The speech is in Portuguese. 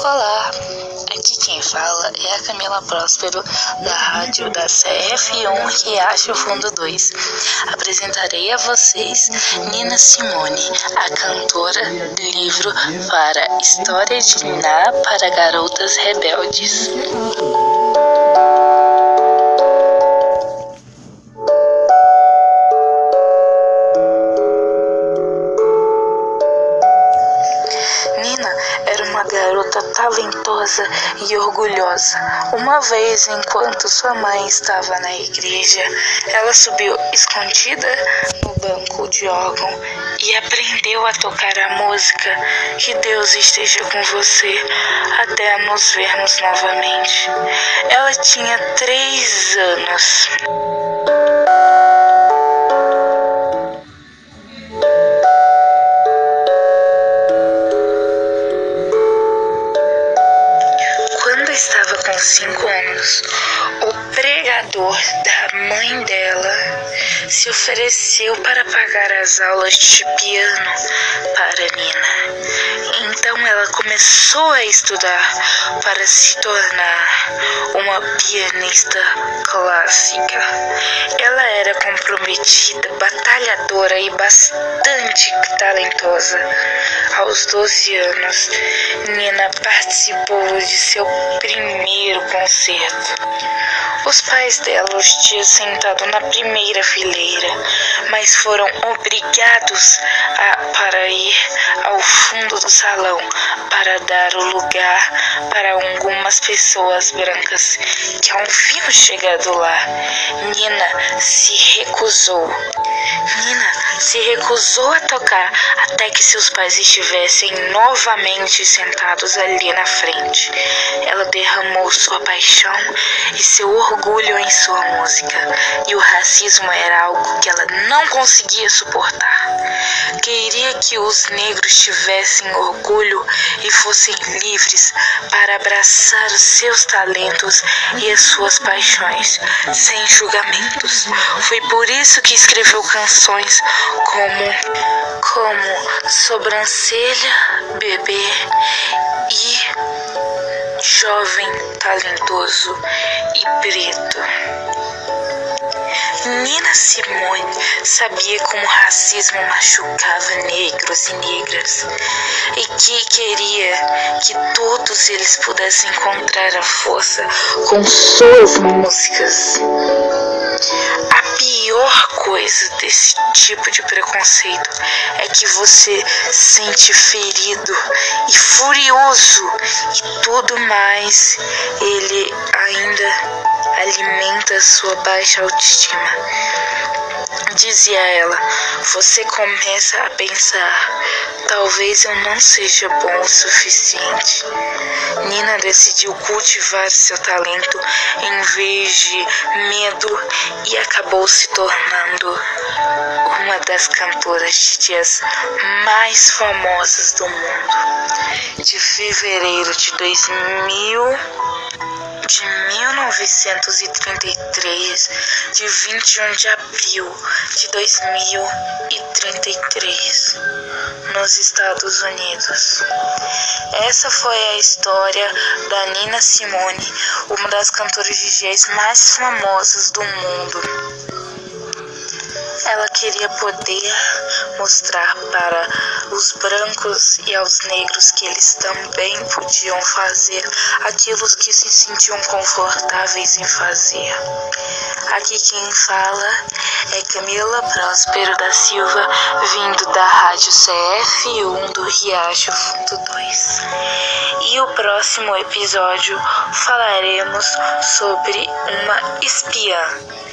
Olá, aqui quem fala é a Camila Próspero, da rádio da CF1 Riacho Fundo 2. Apresentarei a vocês Nina Simone, a cantora do livro para História de Niná para Garotas Rebeldes. Talentosa e orgulhosa. Uma vez, enquanto sua mãe estava na igreja, ela subiu escondida no banco de órgão e aprendeu a tocar a música Que Deus esteja com você até nos vermos novamente. Ela tinha três anos. Pregador da mãe dela se ofereceu para pagar as aulas de piano para Nina. Então ela começou a estudar para se tornar uma pianista clássica. Ela era comprometida, batalhadora e bastante talentosa. Aos 12 anos, Nina participou de seu primeiro concerto. Os pais dela os tinham sentado na primeira fileira, mas foram obrigados a, para ir ao fundo do salão para dar o lugar para algumas pessoas brancas que haviam chegado lá. Nina se recusou. Nina se recusou a tocar até que seus pais estivessem novamente sentados ali na frente. Ela derramou sua paixão e seu orgulho em sua música, e o racismo era algo que ela não conseguia suportar. Queria que os negros tivessem orgulho e fossem livres para abraçar os seus talentos e as suas paixões, sem julgamentos. Foi por isso que escreveu canções como como sobrancelha, bebê e jovem, talentoso e preto. Nina Simone sabia como o racismo machucava negros e negras e que queria que todos eles pudessem encontrar a força com suas músicas. A pior coisa desse tipo de preconceito é que você sente ferido e furioso e tudo mais ele ainda alimenta sua baixa autoestima. Dizia ela, você começa a pensar, talvez eu não seja bom o suficiente. Nina decidiu cultivar seu talento em vez de medo e acabou se tornando uma das cantoras de jazz mais famosas do mundo. De fevereiro de 2000 de 1933, de 21 de abril de 2033, nos Estados Unidos. Essa foi a história da Nina Simone, uma das cantoras de jazz mais famosas do mundo. Ela queria poder mostrar para os brancos e aos negros que eles também podiam fazer aquilo que se sentiam confortáveis em fazer. Aqui quem fala é Camila Próspero da Silva, vindo da Rádio CF1 do Riacho Fundo 2. E o próximo episódio falaremos sobre uma espiã.